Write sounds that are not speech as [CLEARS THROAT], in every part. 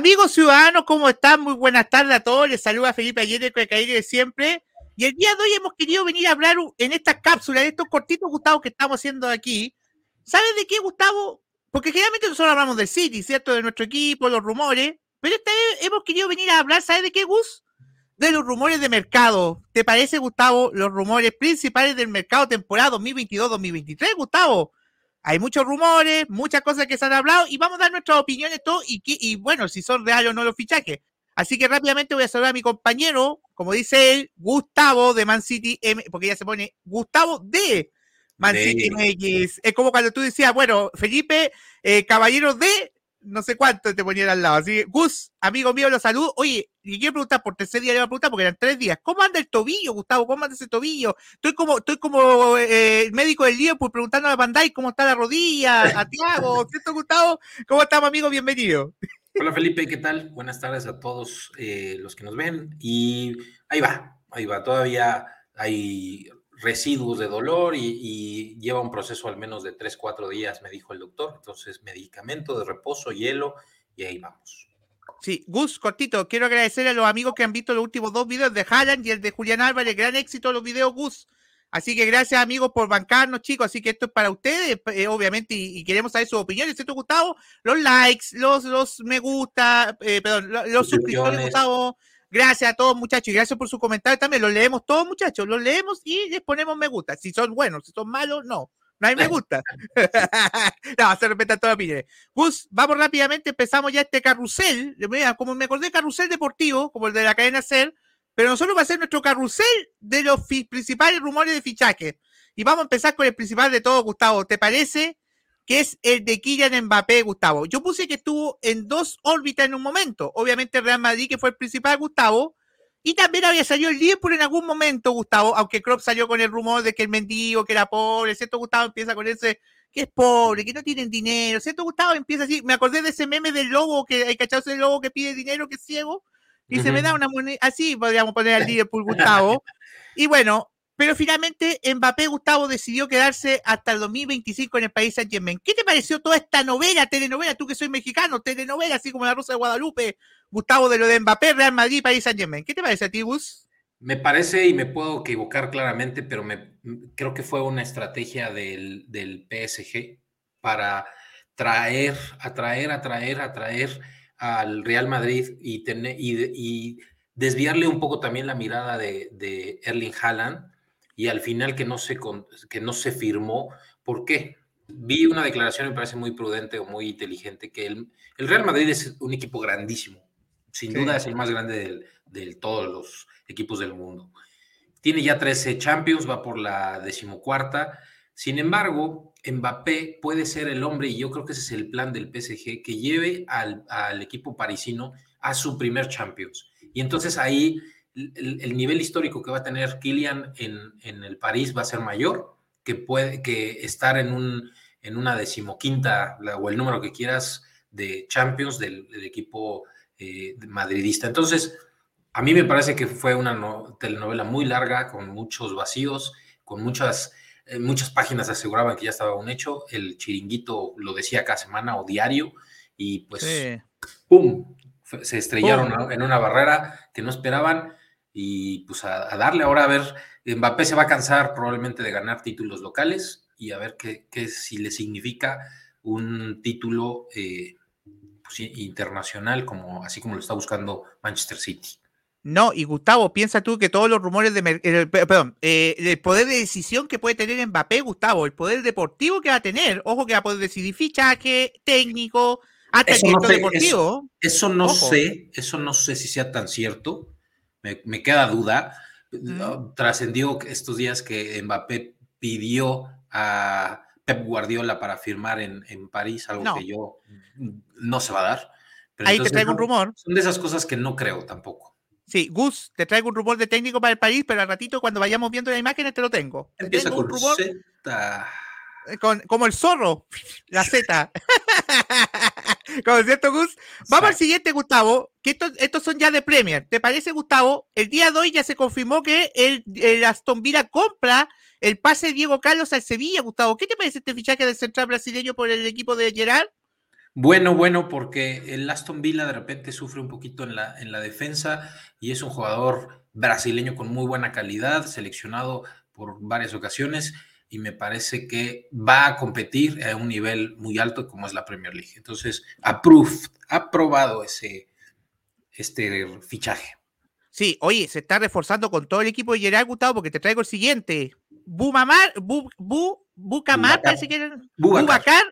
Amigos ciudadanos, ¿cómo están? Muy buenas tardes a todos. Les saluda Felipe con el de siempre. Y el día de hoy hemos querido venir a hablar en esta cápsula, de estos cortitos, Gustavo, que estamos haciendo aquí. ¿Sabes de qué, Gustavo? Porque generalmente nosotros hablamos del City, ¿cierto? De nuestro equipo, los rumores. Pero esta vez hemos querido venir a hablar, ¿sabes de qué, Gus? De los rumores de mercado. ¿Te parece, Gustavo, los rumores principales del mercado temporada 2022-2023, Gustavo? Hay muchos rumores, muchas cosas que se han hablado y vamos a dar nuestras opiniones todo y, y bueno, si son reales o no los fichajes. Así que rápidamente voy a saludar a mi compañero, como dice él, Gustavo de Man City M, porque ya se pone Gustavo de Man City MX. Es como cuando tú decías, bueno, Felipe, eh, caballero de no sé cuánto te ponían al lado. Así Gus, amigo mío, los saludo. Oye, y quiero preguntar, por tercer día le voy a preguntar, porque eran tres días. ¿Cómo anda el tobillo, Gustavo? ¿Cómo anda ese tobillo? Estoy como, estoy como eh, el médico del día, pues preguntando a Bandai cómo está la rodilla, a Tiago, [LAUGHS] ¿cierto, Gustavo? ¿Cómo estamos, amigo? Bienvenido. Hola, Felipe, ¿qué tal? Buenas tardes a todos eh, los que nos ven. Y ahí va, ahí va. Todavía hay residuos de dolor y, lleva un proceso al menos de 3, 4 días, me dijo el doctor. Entonces, medicamento de reposo, hielo y ahí vamos. Sí, Gus, cortito, quiero agradecer a los amigos que han visto los últimos dos videos de Haaland y el de Julián Álvarez. Gran éxito los videos, Gus. Así que gracias, amigos, por bancarnos, chicos. Así que esto es para ustedes, eh, obviamente, y, queremos saber sus opiniones. ¿Cierto, Gustavo? Los likes, los, los me gusta, eh, perdón, los, suscriptores, Gustavo. Gracias a todos, muchachos, y gracias por su comentario también. Los leemos todos, muchachos, los leemos y les ponemos me gusta. Si son buenos, si son malos, no. No hay me gusta. [LAUGHS] no, se respeta toda opinión. Gus, vamos rápidamente, empezamos ya este carrusel. Como me acordé, carrusel deportivo, como el de la cadena SER, pero nosotros va a ser nuestro carrusel de los principales rumores de fichaje. Y vamos a empezar con el principal de todo, Gustavo. ¿Te parece? Que es el de Kylian Mbappé, Gustavo. Yo puse que estuvo en dos órbitas en un momento. Obviamente Real Madrid, que fue el principal, Gustavo. Y también había salido el Liverpool en algún momento, Gustavo, aunque Klopp salió con el rumor de que el mendigo, que era pobre, ¿cierto? Gustavo empieza con ese, que es pobre, que no tienen dinero, ¿cierto? Gustavo empieza así, me acordé de ese meme del lobo, que hay cachado ese lobo que pide dinero, que es ciego, y se me da una moneda, así podríamos poner al Liverpool, Gustavo. [LAUGHS] Y bueno, pero finalmente Mbappé Gustavo decidió quedarse hasta el 2025 en el país Saint Germain. ¿Qué te pareció toda esta novela, telenovela? Tú que soy mexicano, telenovela, así como la Rosa de Guadalupe, Gustavo, de lo de Mbappé, Real Madrid, país Saint Germain. ¿Qué te parece a ti, Gus? Me parece, y me puedo equivocar claramente, pero me, creo que fue una estrategia del, PSG para traer, atraer, atraer, atraer al Real Madrid y, desviarle un poco también la mirada de Erling Haaland y al final que no se, que no se firmó. ¿Por qué? Vi una declaración, me parece muy prudente o muy inteligente, que el, el Real Madrid es un equipo grandísimo. Sin duda es el más grande de todos los equipos del mundo. Tiene ya 13 Champions, va por la decimocuarta. Sin embargo, Mbappé puede ser el hombre, y yo creo que ese es el plan del PSG, que lleve al, al equipo parisino a su primer Champions. Y entonces ahí el, nivel histórico que va a tener Kylian en, el París va a ser mayor que, puede, que estar en, un, en una decimoquinta o el número que quieras de Champions del, equipo eh, madridista. Entonces, a mí me parece que fue una telenovela muy larga, con muchos vacíos, con muchas, eh, muchas páginas aseguraban que ya estaba un hecho. El chiringuito lo decía cada semana o diario, y pues, ¡pum! Se estrellaron en una barrera que no esperaban y pues a, darle ahora a ver, Mbappé se va a cansar probablemente de ganar títulos locales y a ver qué, si le significa un título eh, pues, internacional, como, así como lo está buscando Manchester City. No, y Gustavo, piensa tú que todos los rumores de eh, perdón, eh, el poder de decisión que puede tener Mbappé, Gustavo, el poder deportivo que va a tener, ojo que va a poder decidir fichaje, técnico, hasta eso no deportivo. Eso, no sé, eso no sé si sea tan cierto me, queda duda. Trascendió estos días que Mbappé pidió a Pep Guardiola para firmar en, París, algo que yo no se va a dar. Ahí te traigo un rumor. Son de esas cosas que no creo tampoco. Sí, Gus, te traigo un rumor de técnico para el París, pero al ratito cuando vayamos viendo la imagen te lo tengo. Empieza con un rumor eh, como el zorro, [LAUGHS] la Z. [LAUGHS] Como cierto, Gus. Vamos al siguiente, Gustavo, que estos, son ya de Premier. ¿Te parece, Gustavo? El día de hoy ya se confirmó que el, Aston Villa compra el pase de Diego Carlos al Sevilla, Gustavo. ¿Qué te parece este fichaje del central brasileño por el equipo de Gerard? Bueno, bueno, porque el Aston Villa de repente sufre un poquito en la, en la defensa y es un jugador brasileño con muy buena calidad, seleccionado por varias ocasiones y me parece que va a competir a un nivel muy alto como es la Premier League. Entonces, approved, aprobado ese este fichaje. Sí, oye, se está reforzando con todo el equipo de Gerard Gustavo porque te traigo el siguiente. Bumamar, Bu, Bu, Bucamar, parece que era. Bubacar.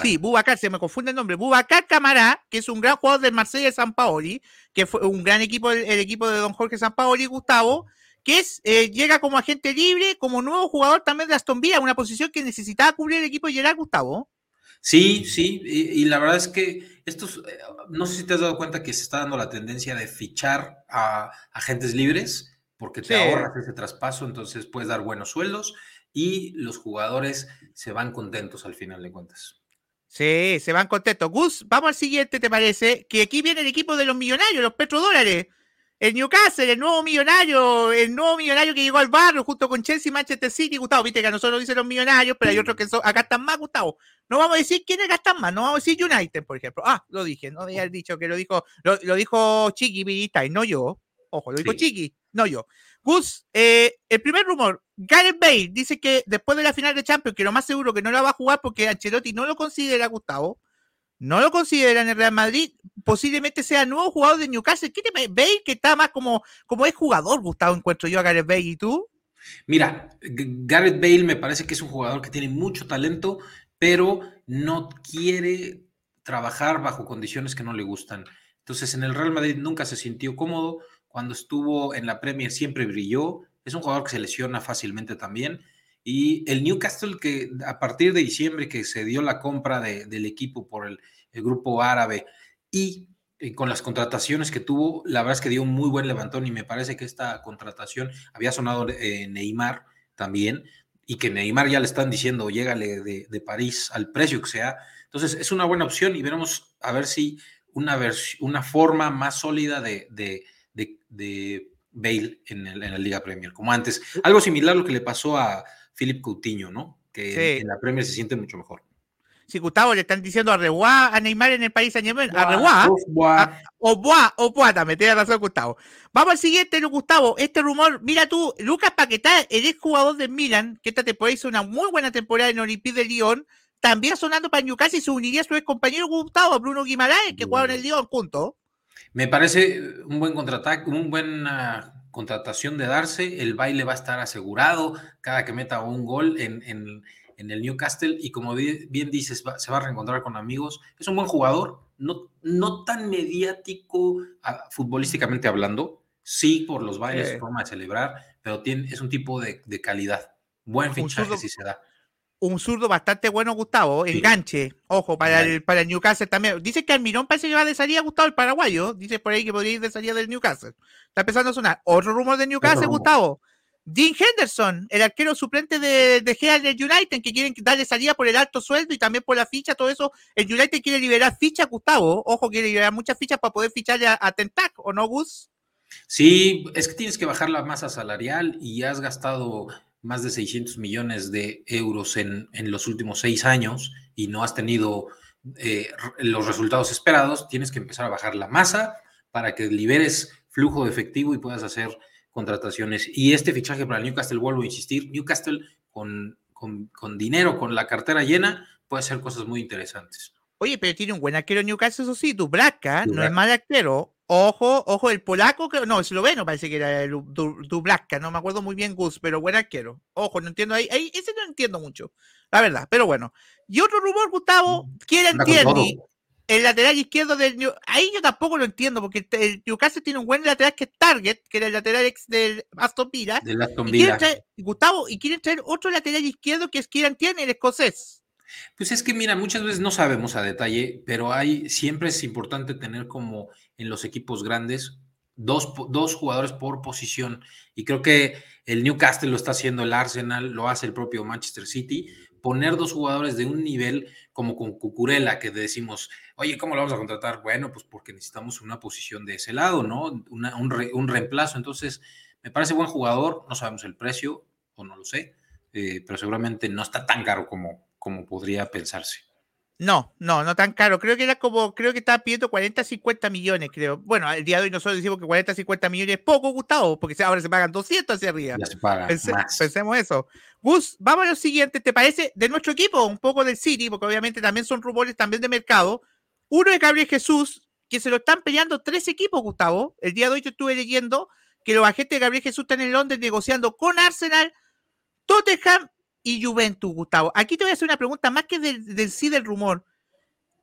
Sí, Bubacar, se me confunde el nombre. Bubacar Camará, que es un gran jugador del Marsella de San Paoli, que fue un gran equipo, el, equipo de don Jorge San Paoli, Gustavo, que es, eh, llega como agente libre, como nuevo jugador también de Aston Villa, una posición que necesitaba cubrir el equipo de Gerard Gustavo. Sí, sí, y, la verdad es que estos, eh, no sé si te has dado cuenta que se está dando la tendencia de fichar a agentes libres, porque te ahorras ese traspaso, entonces puedes dar buenos sueldos y los jugadores se van contentos al final de cuentas. Sí, se van contentos. Gus, vamos al siguiente, ¿te parece? Que aquí viene el equipo de los millonarios, los petrodólares. El Newcastle, el nuevo millonario, el nuevo millonario que llegó al barrio junto con Chelsea y Manchester City, Gustavo. Viste que a nosotros dicen los millonarios, pero hay otros que son, acá están más, Gustavo. No vamos a decir quiénes gastan más, no vamos a decir United, por ejemplo. Ah, lo dije, no había dicho que lo dijo, lo, dijo Chiqui y no yo. Ojo, lo dijo Chiqui, no yo. Gus, eh, el primer rumor, Gareth Bale dice que después de la final de Champions, que lo más seguro que no la va a jugar porque Ancelotti no lo considera, Gustavo, no lo considera en el Real Madrid, posiblemente sea nuevo jugador de Newcastle. ¿Qué te que está más como, como es jugador, Gustavo, encuentro yo a Gareth Bale y tú? Mira, Gareth Bale me parece que es un jugador que tiene mucho talento, pero no quiere trabajar bajo condiciones que no le gustan. Entonces, en el Real Madrid nunca se sintió cómodo, cuando estuvo en la Premier siempre brilló. Es un jugador que se lesiona fácilmente también. Y el Newcastle, que a partir de diciembre que se dio la compra del equipo por el, grupo árabe y eh, con las contrataciones que tuvo, la verdad es que dio un muy buen levantón y me parece que esta contratación había sonado eh, Neymar también y que Neymar ya le están diciendo, llégale de, París al precio que sea. Entonces es una buena opción y veremos a ver si una, una forma más sólida de, de Bale en, la Liga Premier, como antes. Algo similar a lo que le pasó a Philip Coutinho, ¿no? Que en, la Premier se siente mucho mejor. Si Gustavo le están diciendo a Rebois a Neymar en el país a Rebois. O Bois, o Bois también, tiene razón Gustavo. Vamos al siguiente, Gustavo. Este rumor, mira tú, Lucas Paquetá, el ex jugador de Milan, que esta temporada hizo una muy buena temporada en Olympique de Lyon, también sonando para Newcastle y se uniría a su ex compañero Gustavo, Bruno Guimaraes, que jugaba en el Lyon junto. Me parece un buen contraataque, un buena contratación de darse. El baile va a estar asegurado cada que meta un gol en, el Newcastle. Y como bien dices, se va a reencontrar con amigos. Es un buen jugador, no, no tan mediático futbolísticamente hablando. Sí, por los bailes, forma de celebrar, pero tiene, es un tipo de, calidad. Buen fichaje si se da un zurdo bastante bueno, Gustavo. Enganche. Ojo, para el, para el Newcastle también. Dice que Almirón parece que va de salida, Gustavo, el paraguayo. Dice por ahí que podría ir de salida del Newcastle. Está empezando a sonar. Otro rumor de Newcastle, Gustavo. Dean Henderson, el arquero suplente de, de del United, que quieren darle salida por el alto sueldo y también por la ficha, todo eso. El United quiere liberar fichas, Gustavo. Ojo, quiere liberar muchas fichas para poder ficharle a, a Tentac, ¿o no, Gus? Sí, es que tienes que bajar la masa salarial y has gastado más de 600 millones de euros en, los últimos seis años y no has tenido eh, los resultados esperados, tienes que empezar a bajar la masa para que liberes flujo de efectivo y puedas hacer contrataciones. Y este fichaje para el Newcastle, vuelvo a insistir, Newcastle con, con, dinero, con la cartera llena, puede hacer cosas muy interesantes. Oye, pero tiene un buen arquero Newcastle, eso sí, Dubravka, no es mal arquero, Ojo, ojo, el polaco, que no, esloveno parece que era el Dublaska, no me acuerdo muy bien Gus, pero buen arquero. Ojo, no entiendo ahí, ahí, ese no entiendo mucho, la verdad, pero bueno. Y otro rumor, Gustavo, mm, quiere Tierney, el lateral izquierdo del New... ahí yo tampoco lo entiendo, porque el Newcastle tiene un buen lateral que es Target, que era el lateral ex del Aston Villa. Y Gustavo, y quieren traer otro lateral izquierdo que es Kieran Tierney, el escocés. Pues es que mira, muchas veces no sabemos a detalle, pero hay, siempre es importante tener como en los equipos grandes dos, dos jugadores por posición. Y creo que el Newcastle lo está haciendo, el Arsenal lo hace el propio Manchester City. Poner dos jugadores de un nivel como con Cucurella, que decimos, oye, ¿cómo lo vamos a contratar? Bueno, pues porque necesitamos una posición de ese lado, ¿no? un, reemplazo. Entonces, me parece buen jugador, no sabemos el precio, o no lo sé, eh, pero seguramente no está tan caro como, como podría pensarse. No, no, no tan caro. Creo que era como, creo que estaba pidiendo 40, 50 millones, creo. Bueno, el día de hoy nosotros decimos que 40, 50 millones es poco, Gustavo, porque ahora se pagan 200 hacia arriba. Ya se pagan Pensemos eso. Gus, vamos a lo siguiente, ¿te parece? De nuestro equipo, un poco del City, porque obviamente también son rumores también de mercado. Uno de Gabriel Jesús, que se lo están peleando tres equipos, Gustavo. El día de hoy yo estuve leyendo que los agentes de Gabriel Jesús están en Londres negociando con Arsenal, Tottenham y Juventus, Gustavo. Aquí te voy a hacer una pregunta más que del, sí del rumor.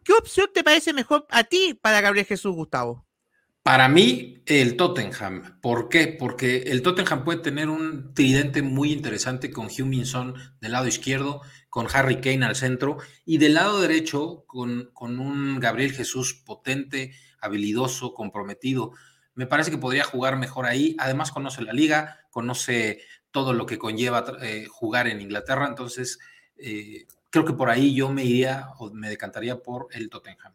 ¿Qué opción te parece mejor a ti para Gabriel Jesús, Gustavo? Para mí, el Tottenham. ¿Por qué? Porque el Tottenham puede tener un tridente muy interesante con Hugh Minson del lado izquierdo, con Harry Kane al centro, y del lado derecho con, con un Gabriel Jesús potente, habilidoso, comprometido. Me parece que podría jugar mejor ahí. Además, conoce la liga, conoce todo lo que conlleva eh, jugar en Inglaterra. Entonces, eh, creo que por ahí yo me iría o me decantaría por el Tottenham.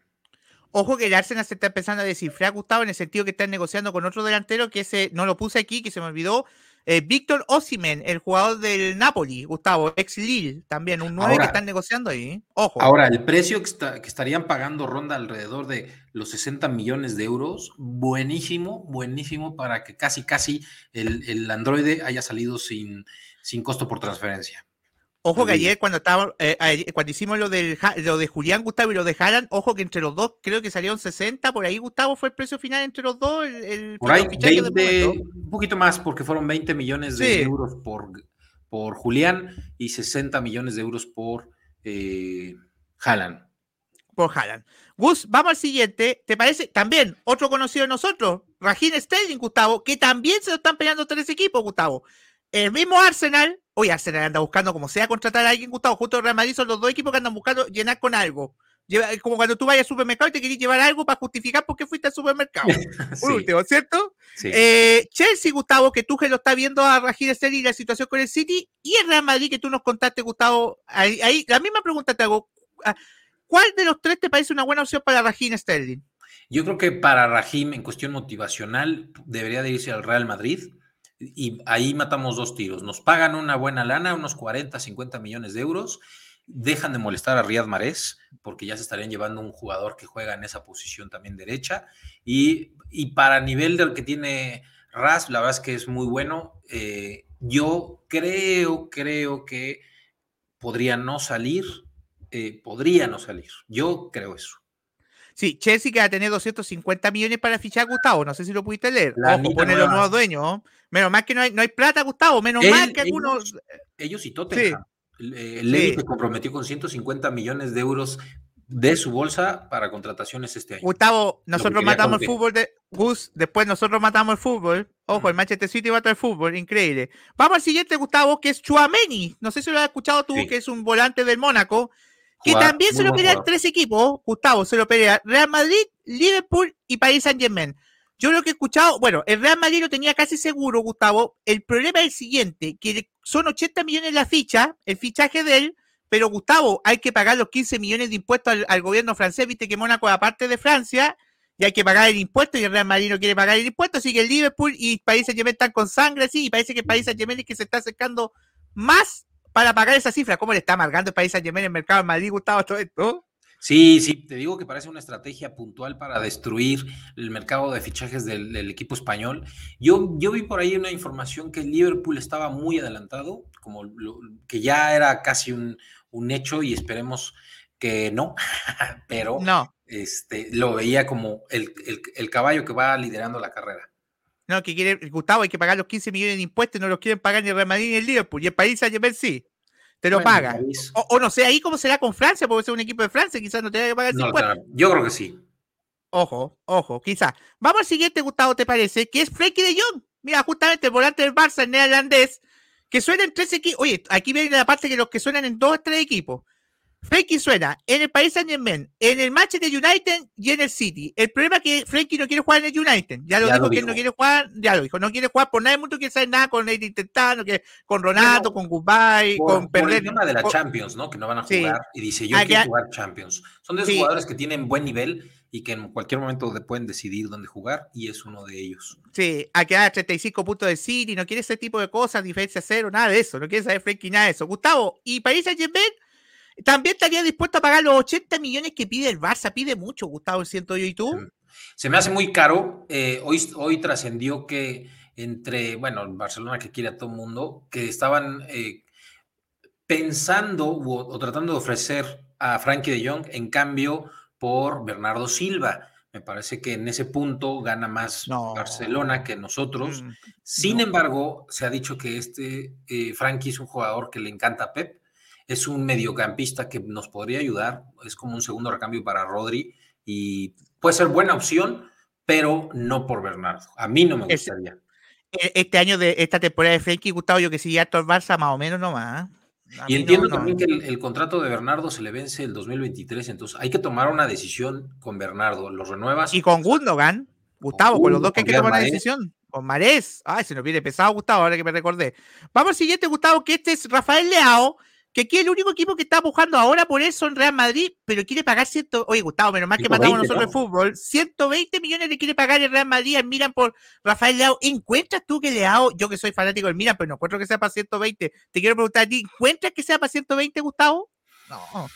Ojo que el Arsenal se está empezando a descifrar, Gustavo, en el sentido que están negociando con otro delantero que ese no lo puse aquí, que se me olvidó. Eh, Víctor Osimen, el jugador del Napoli, Gustavo, ex Lille, también un 9 que están negociando ahí. Ojo. Ahora, el precio que, que, estarían pagando ronda alrededor de los 60 millones de euros, buenísimo, buenísimo para que casi, casi el, el androide haya salido sin, sin costo por transferencia. Ojo que ayer cuando estaba, eh, cuando hicimos lo, del, lo de Julián Gustavo y lo de Haaland, ojo que entre los dos creo que salieron 60, por ahí Gustavo fue el precio final entre los dos. El, por ahí 20, un poquito más porque fueron 20 millones de euros por, por Julián y 60 millones de euros por eh, Haaland. Por Haaland. Gus, vamos al siguiente. ¿Te parece? También otro conocido de nosotros, Rajin Sterling, Gustavo, que también se lo están peleando tres equipos, Gustavo. El mismo Arsenal, hoy Arsenal anda buscando como sea contratar a alguien, Gustavo, justo Real Madrid son los dos equipos que andan buscando llenar con algo. como cuando tú vayas al supermercado y te quieres llevar algo para justificar por qué fuiste al supermercado. [LAUGHS] Por último, ¿cierto? Eh, Chelsea, Gustavo, que tú que lo estás viendo a Rajir Sterling y la situación con el City, y el Real Madrid que tú nos contaste, Gustavo, ahí, la misma pregunta te hago. Ah, ¿Cuál de los tres te parece una buena opción para Rajim Sterling? Yo creo que para Rajim, en cuestión motivacional, debería de irse al Real Madrid y ahí matamos dos tiros. Nos pagan una buena lana, unos 40, 50 millones de euros, dejan de molestar a Riyad Mahrez, porque ya se estarían llevando un jugador que juega en esa posición también derecha, y, para nivel del que tiene Ras, la verdad es que es muy bueno. Eh, yo creo, creo que podría no salir, eh, podría no salir. Yo creo eso. Sí, Chelsea que va a tener 250 millones para fichar a Gustavo. No sé si lo pudiste leer. Ojo, pone los nuevos dueños. Menos mal que no hay, no hay plata, Gustavo. Menos mal que algunos. Ellos y Tottenham. Sí. El, se comprometió con 150 millones de euros de su bolsa para contrataciones este año. Gustavo, nosotros matamos el fútbol de Gus, después nosotros matamos el fútbol. Ojo, el Manchester City va a el fútbol, increíble. Vamos al siguiente, Gustavo, que es Chuameni. No sé si lo has escuchado tú, que es un volante del Mónaco que también se lo pelean tres equipos, Gustavo, se lo pelea Real Madrid, Liverpool y Paris Saint Germain. Yo lo que he escuchado, bueno, el Real Madrid lo tenía casi seguro, Gustavo. El problema es el siguiente, que son 80 millones la ficha, el fichaje de él, pero Gustavo, hay que pagar los 15 millones de impuestos al, gobierno francés, viste que Mónaco es aparte de Francia, y hay que pagar el impuesto, y el Real Madrid no quiere pagar el impuesto, así que el Liverpool y Paris Saint Germain están con sangre, sí, y parece que Paris Saint Germain es que se está acercando más para pagar esa cifra. ¿Cómo le está amargando el país a Yemen en el mercado de Madrid, Gustavo, todo esto? Sí, sí, te digo que parece una estrategia puntual para destruir el mercado de fichajes del, equipo español. Yo, yo vi por ahí una información que Liverpool estaba muy adelantado, como que ya era casi un, hecho y esperemos que no, [LAUGHS] pero no. Este, lo veía como el, el caballo que va liderando la carrera. No, que quiere, Gustavo, hay que pagar los 15 millones de impuestos, no los quieren pagar ni el Real Madrid ni el Liverpool. Y el país a llevar sí. Te lo paga. O, no sé, ahí cómo será con Francia, porque ser un equipo de Francia, quizás no tenga que pagar no, impuestos. Yo creo que sí. Ojo, ojo, quizás. Vamos al siguiente, Gustavo, ¿te parece? Que es Frenkie de Jong. Mira, justamente el volante del Barça, el neerlandés, que suena en tres equipos. Oye, aquí viene la parte que los que suenan en dos o tres equipos. Frenkie suena en el Paris Saint Germain, en el Manchester United y en el City. El problema es que Frenkie no quiere jugar en el United. Ya lo dijo que él no quiere jugar, ya lo dijo, no quiere jugar por nada del mundo, quiere saber nada con el intentando, que con Ronaldo, con Goodbye, con perder. el tema de la Champions, ¿no? Que no van a jugar y dice yo quiero jugar Champions. Son de esos jugadores que tienen buen nivel y que en cualquier momento pueden decidir dónde jugar y es uno de ellos. Sí, a quedar 35 puntos de City, no quiere ese tipo de cosas, diferencia cero, nada de eso, no quiere saber Frenkie nada de eso. Gustavo, ¿y Paris Saint Germain? También estaría dispuesto a pagar los 80 millones que pide el Barça. Pide mucho, Gustavo, siento yo. ¿Y tú? Se me hace muy caro. Eh, hoy hoy trascendió que entre, bueno, Barcelona que quiere a todo el mundo, que estaban eh, pensando o, tratando de ofrecer a Frankie de Jong en cambio por Bernardo Silva. Me parece que en ese punto gana más Barcelona que nosotros. Mm, Sin embargo, se ha dicho que este eh, Frankie es un jugador que le encanta a Pep. Es un mediocampista que nos podría ayudar. Es como un segundo recambio para Rodri y puede ser buena opción, pero no por Bernardo. A mí no me gustaría. E, este año de esta temporada de Frankie, Gustavo, yo que sí, ya el Barça más o menos nomás. Y entiendo también que el, contrato de Bernardo se le vence el 2023, entonces hay que tomar una decisión con Bernardo. ¿Los renuevas? Y con Gundogan, Gustavo, con, los dos que hay que tomar una decisión. Con Marés. Ay, se nos viene pesado, Gustavo, ahora que me recordé. Vamos al siguiente, Gustavo, que este es Rafael Leao, que aquí el único equipo que está empujando ahora por eso en Real Madrid, pero quiere pagar ciento, oye Gustavo, menos mal que matamos nosotros el fútbol, 120 millones le quiere pagar el Real Madrid al Milan por Rafael Leao. ¿Encuentras tú que Leao, yo que soy fanático del Milan, pero no encuentro que sea para 120? Te quiero preguntar a ti, ¿encuentras que sea para 120, Gustavo? No.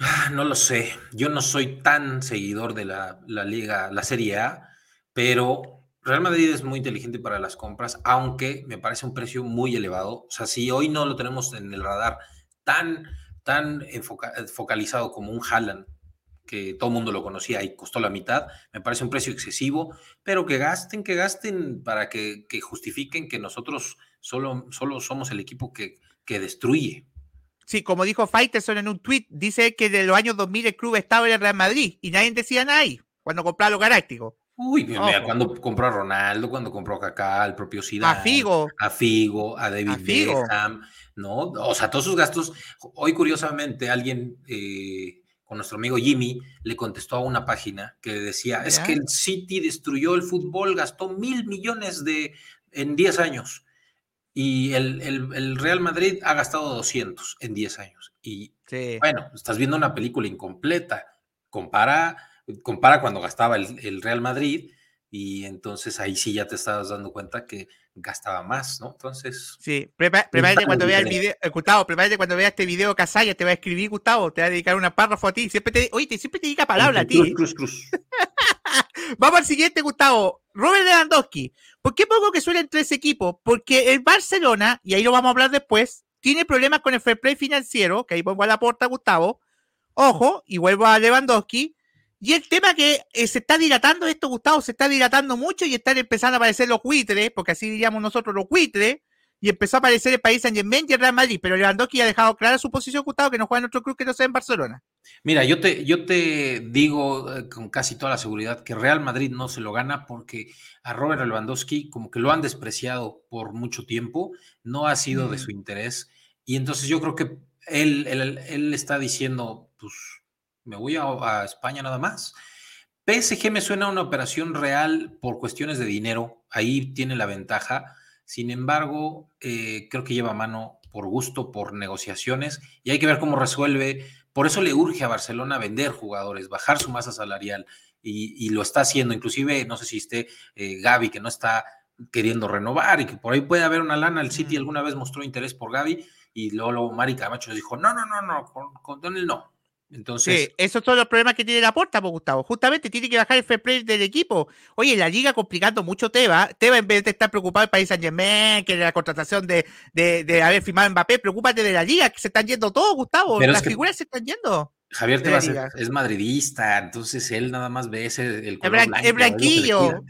Ah, no lo sé. Yo no soy tan seguidor de la, la liga, la Serie A, pero Real Madrid es muy inteligente para las compras, aunque me parece un precio muy elevado. O sea, si hoy no lo tenemos en el radar tan, tan focalizado como un Haaland, que todo el mundo lo conocía y costó la mitad, me parece un precio excesivo, pero que gasten, que gasten para que, justifiquen que nosotros solo, solo somos el equipo que, que destruye. Sí, como dijo Faitelson en un tweet, dice que de los años 2000 el club estaba en el Real Madrid y nadie decía nada ahí cuando compraba los galácticos. Uy, mira, cuando compró a Ronaldo, cuando compró a Kaká, al propio Zidane, a Figo, a Figo, a David Beckham, ¿no? O sea, todos sus gastos. Hoy, curiosamente, alguien eh, con nuestro amigo Jimmy le contestó a una página que decía: es que el City destruyó el fútbol, gastó mil millones de en 10 años. Y el, el, Real Madrid ha gastado 200 en 10 años. Y bueno, estás viendo una película incompleta. Compara compara cuando gastaba el, Real Madrid y entonces ahí sí ya te estabas dando cuenta que gastaba más, ¿no? Entonces. Sí, prepárate cuando vea el video, eh, Gustavo, prepárate cuando vea este video Casalla, te va a escribir, Gustavo, te va a dedicar una párrafo a ti. Siempre te, oye, te, siempre te dedica palabra a ti. Cruz, cruz, [LAUGHS] Vamos al siguiente, Gustavo. Robert Lewandowski. ¿Por qué pongo que suelen tres equipos? Porque el Barcelona, y ahí lo vamos a hablar después, tiene problemas con el fair play financiero, que ahí pongo a la puerta, Gustavo. Ojo, y vuelvo a Lewandowski. Y el tema que eh, se está dilatando esto, Gustavo, se está dilatando mucho y están empezando a aparecer los buitres, porque así diríamos nosotros los buitres, y empezó a aparecer el país San Germain y el Real Madrid, pero Lewandowski ha dejado clara su posición, Gustavo, que no juega en otro club que no sea en Barcelona. Mira, yo te, yo te digo eh, con casi toda la seguridad que Real Madrid no se lo gana porque a Robert Lewandowski como que lo han despreciado por mucho tiempo, no ha sido de mm. su interés, y entonces yo creo que él, él, él está diciendo, pues me voy a, España nada más. PSG me suena a una operación real por cuestiones de dinero, ahí tiene la ventaja. Sin embargo, eh, creo que lleva mano por gusto, por negociaciones, y hay que ver cómo resuelve. Por eso le urge a Barcelona vender jugadores, bajar su masa salarial, y, lo está haciendo. Inclusive, no sé si esté eh, Gaby, que no está queriendo renovar, y que por ahí puede haber una lana. El City alguna vez mostró interés por Gaby, y luego, Mari Camacho dijo, no, no, no, no, con, con él no. Entonces. Sí, esos son los problemas que tiene la porta, pues, Gustavo. Justamente tiene que bajar el fair play del equipo. Oye, la liga complicando mucho Teba. Teba, en vez de estar preocupado el país Saint Germain, que de la contratación de, de, haber firmado Mbappé, preocúpate de la liga, que se están yendo todos, Gustavo. Las figuras se están yendo. Javier Tebas es, madridista, entonces él nada más ve ese el color el, blanquillo.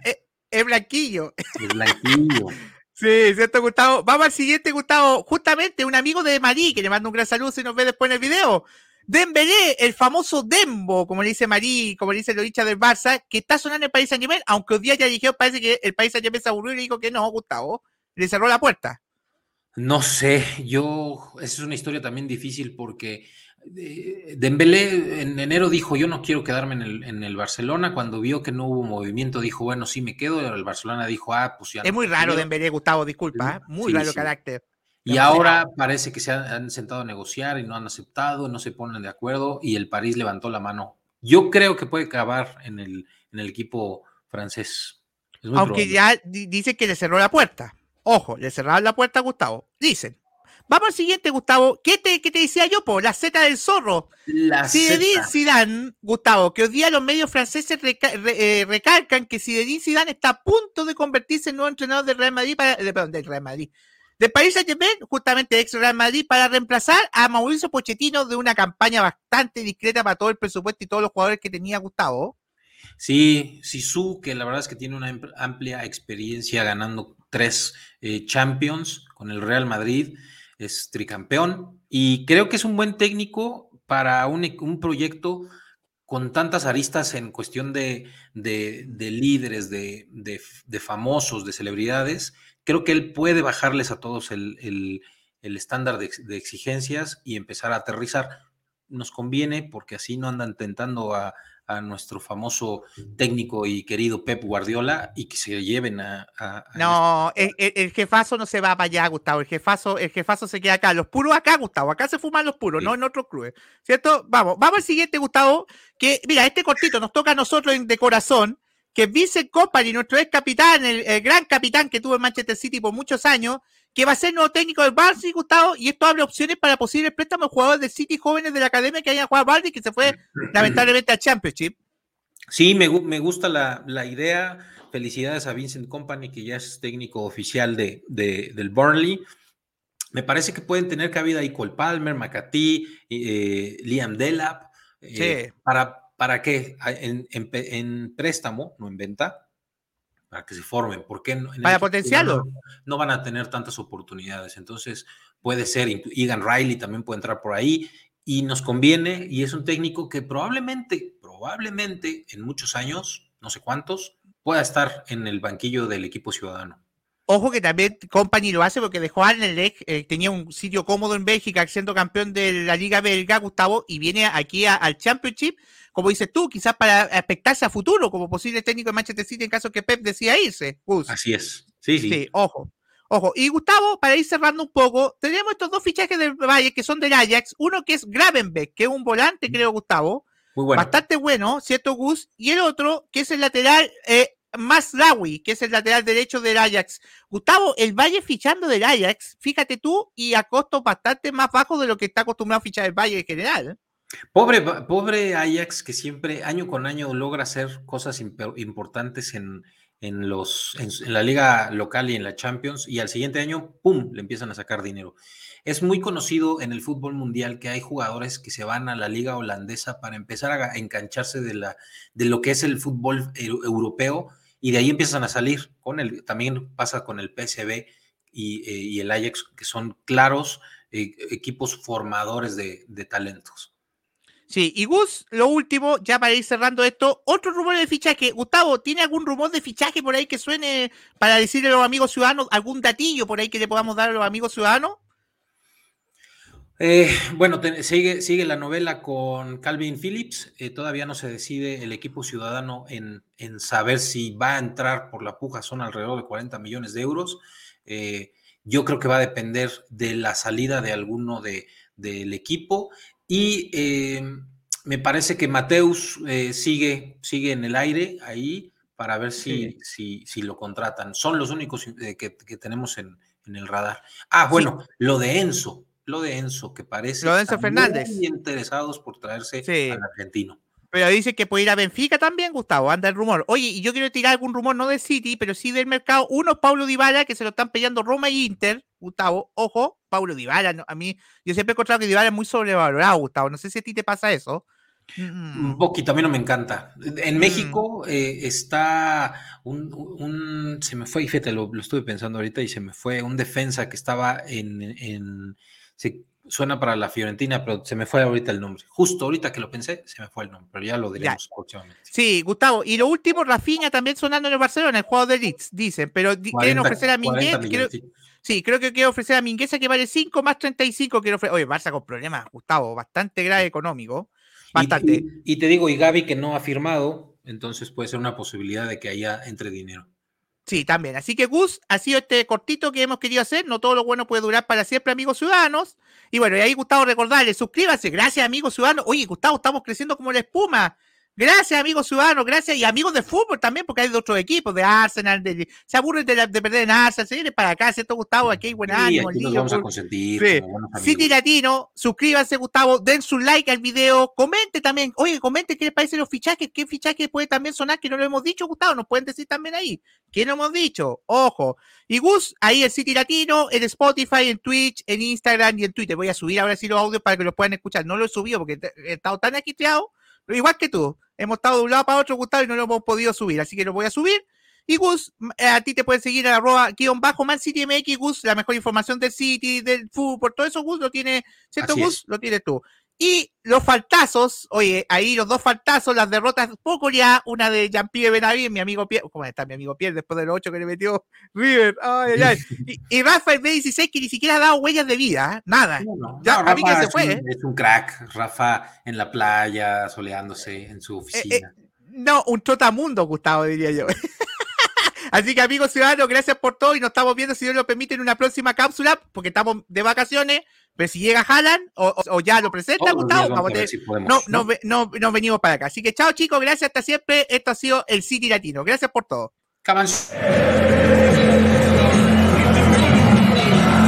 El, blanquillo. El blanquillo. [LAUGHS] Sí, cierto, Gustavo. Vamos al siguiente, Gustavo. Justamente un amigo de Marí, que le manda un gran saludo si nos ve después en el video. Dembélé, el famoso Dembo, como le dice Marí, como le dice Loricha del Barça, que está sonando en el país Saint Germain, aunque hoy día ya dijeron, parece que el país Saint Germain se aburrió y le dijo que no, Gustavo, le cerró la puerta. No sé, yo, esa es una historia también difícil porque eh, Dembélé en enero dijo, yo no quiero quedarme en el, Barcelona, cuando vio que no hubo movimiento dijo, bueno, sí me quedo, el Barcelona dijo, ah, pues ya. Es muy raro Dembélé, Gustavo, disculpa, ¿eh? muy raro carácter. Y ahora parece que se han, sentado a negociar y no han aceptado, no se ponen de acuerdo y el París levantó la mano. Yo creo que puede acabar en el, en el equipo francés. Aunque ya dice que le cerró la puerta. Ojo, le cerraron la puerta a Gustavo. Dicen. Vamos al siguiente, Gustavo. ¿Qué te, qué te decía yo, po? La Z del zorro. La Zinedine Zidane, Gustavo, que hoy día los medios franceses eh, recalcan que Zinedine Zidane está a punto de convertirse en nuevo entrenador del Real Madrid, para, perdón, del Real Madrid, de París Saint-Germain, justamente ex Real Madrid, para reemplazar a Mauricio Pochettino de una campaña bastante discreta para todo el presupuesto y todos los jugadores que tenía Gustavo. Sí, Sisu, que la verdad es que tiene una amplia experiencia ganando tres eh, Champions con el Real Madrid es tricampeón y creo que es un buen técnico para un, proyecto con tantas aristas en cuestión de, líderes, de, famosos, de celebridades. Creo que él puede bajarles a todos el, estándar de, exigencias y empezar a aterrizar. Nos conviene porque así no andan tentando a, a nuestro famoso técnico y querido Pep Guardiola y que se lleven a... no, el, jefazo no se va para allá, Gustavo. El jefazo, el jefazo se queda acá. Los puros acá, Gustavo. Acá se fuman los puros, no en otros clubes. ¿Cierto? Vamos, vamos al siguiente, Gustavo. Que, mira, este cortito nos toca a nosotros de corazón. Que Vincent Company, nuestro ex capitán, el, gran capitán que tuvo en Manchester City por muchos años, que va a ser nuevo técnico del Barça, Gustavo, y esto abre opciones para posibles préstamos de jugadores de City jóvenes de la academia que hayan jugado a Bardi, que se fue [CLEARS THROAT] lamentablemente al Championship. Sí, me, gusta la, idea. Felicidades a Vincent Company, que ya es técnico oficial de, del Burnley. Me parece que pueden tener cabida ahí Cole Palmer, McAtee, eh, Liam Delap. Eh, para, ¿Para qué? en, préstamo, no en venta, para que se formen. porque no, para potenciarlo. No, van a tener tantas oportunidades. Entonces, puede ser, Egan Riley también puede entrar por ahí y nos conviene. Y es un técnico que probablemente, probablemente en muchos años, no sé cuántos, pueda estar en el banquillo del equipo ciudadano. Ojo que también Company lo hace porque dejó a Anderlecht, eh, tenía un sitio cómodo en Bélgica siendo campeón de la Liga Belga, Gustavo, y viene aquí al Championship como dices tú, quizás para expectarse a futuro como posible técnico de Manchester City en caso que Pep decida irse. Así es. Sí, sí. Sí, ojo. Ojo. Y Gustavo, para ir cerrando un poco, tenemos estos dos fichajes del Valle que son del Ajax. Uno que es Gravenbeck, que es un volante, creo, Gustavo. Muy bueno. Bastante bueno, ¿cierto, Gus? Y el otro, que es el lateral eh, Lawi, que es el lateral derecho del Ajax. Gustavo, el Valle fichando del Ajax, fíjate tú, y a costos bastante más bajos de lo que está acostumbrado a fichar el Valle en general. Pobre, pobre Ajax que siempre año con año logra hacer cosas importantes en, los, en, la liga local y en la Champions y al siguiente año, ¡pum!, le empiezan a sacar dinero. Es muy conocido en el fútbol mundial que hay jugadores que se van a la liga holandesa para empezar a engancharse de, la, de lo que es el fútbol europeo y de ahí empiezan a salir. Con el, también pasa con el PSV y, eh, el Ajax, que son claros eh, equipos formadores de talentos. Sí, y Gus, lo último, ya para ir cerrando esto, otro rumor de fichaje. Gustavo, ¿tiene algún rumor de fichaje por ahí que suene para decirle a los amigos ciudadanos, algún datillo por ahí que le podamos dar a los amigos ciudadanos? Eh, bueno, sigue, sigue la novela con Calvin Phillips. Eh, todavía no se decide el equipo ciudadano en, en, saber si va a entrar por la puja. Son alrededor de 40 millones de euros. Eh, yo creo que va a depender de la salida de alguno de, del equipo y me parece que Mateus sigue, sigue en el aire ahí para ver si, si, si, lo contratan. Son los únicos eh, que, tenemos en, el radar. Ah, bueno, lo de Enzo, lo de Enzo, que parece lo de Enzo Fernández. muy interesados por traerse al argentino. Pero dice que puede ir a Benfica también, Gustavo, anda el rumor. Oye, y yo quiero tirar algún rumor, no de City, pero sí del mercado. Uno es Paulo Dybala, que se lo están peleando Roma y Inter, Gustavo. Ojo, Paulo Dybala, a mí, yo siempre he encontrado que Dybala es muy sobrevalorado, Gustavo. No sé si a ti te pasa eso. Un poquito, a mí no me encanta. En mm. México eh, está un, se me fue, fíjate, lo, lo, estuve pensando ahorita y se me fue un defensa que estaba en, en suena para la Fiorentina, pero se me fue ahorita el nombre. Justo ahorita que lo pensé, se me fue el nombre, pero ya lo diremos próximamente. Sí, Gustavo. Y lo último, Rafinha también sonando en el Barcelona, el juego de Leeds, dicen, pero quieren ofrecer a Mingueza. sí. creo que quieren ofrecer a Mingueza que vale 5 más 35. Quiero ofrecer. Oye, Barça con problemas, Gustavo, bastante grave económico. Bastante. Y, y te digo, y Gaby que no ha firmado, entonces puede ser una posibilidad de que haya entre dinero. Sí, también. Así que Gus, ha sido este cortito que hemos querido hacer. No todo lo bueno puede durar para siempre, amigos ciudadanos. Y bueno, y ahí Gustavo recordarles, suscríbanse. Gracias, amigos ciudadanos. Oye, Gustavo, estamos creciendo como la espuma. Gracias, amigos ciudadanos, gracias. Y amigos de fútbol también, porque hay de otros equipos, de Arsenal, de, se aburren de, perder en Arsenal, se vienen para acá, ¿cierto, Gustavo? Aquí hay buen ánimo. Aquí nos vamos a consentir. Sí. City Latino, suscríbanse, Gustavo, den su like al video, comente también. Oye, comente qué les parece los fichajes, qué fichajes puede también sonar, que no lo hemos dicho, Gustavo, nos pueden decir también ahí. ¿Qué no hemos dicho? Ojo. Y Gus, ahí el City Latino, en Spotify, en Twitch, en Instagram y en Twitter. Voy a subir ahora sí los audios para que los puedan escuchar. No lo he subido porque he estado tan agiteado igual que tú, hemos estado de un lado para otro, Gustavo, y no lo hemos podido subir, así que lo voy a subir. Y Gus, eh, a ti te pueden seguir en arroba guion bajo Man City MX, Gus, la mejor información del City, del fútbol, todo eso, Gus, lo tiene, ¿cierto, Gus? Lo tienes tú. Y los faltazos, oye, ahí los dos faltazos, las derrotas poco ya, una de Jean-Pierre Benavides, mi amigo Pierre, ¿cómo está mi amigo Pierre después de los ocho que le metió River? Ay, ay, ay. [LAUGHS] Y, Rafa B16 que ni siquiera ha dado huellas de vida, ¿eh? nada. ya, a mí que se fue. Un, ¿eh? Es un crack, Rafa en la playa, soleándose en su oficina. no, un trotamundo, Gustavo, diría yo. [LAUGHS] Así que amigos ciudadanos, gracias por todo y nos estamos viendo, si Dios lo permite, en una próxima cápsula, porque estamos de vacaciones. Pero si llega Haaland o, ya lo presenta, Gustavo, no, no, no, no, venimos para acá. Así que chao chicos, gracias hasta siempre. Esto ha sido el City Latino. Gracias por todo.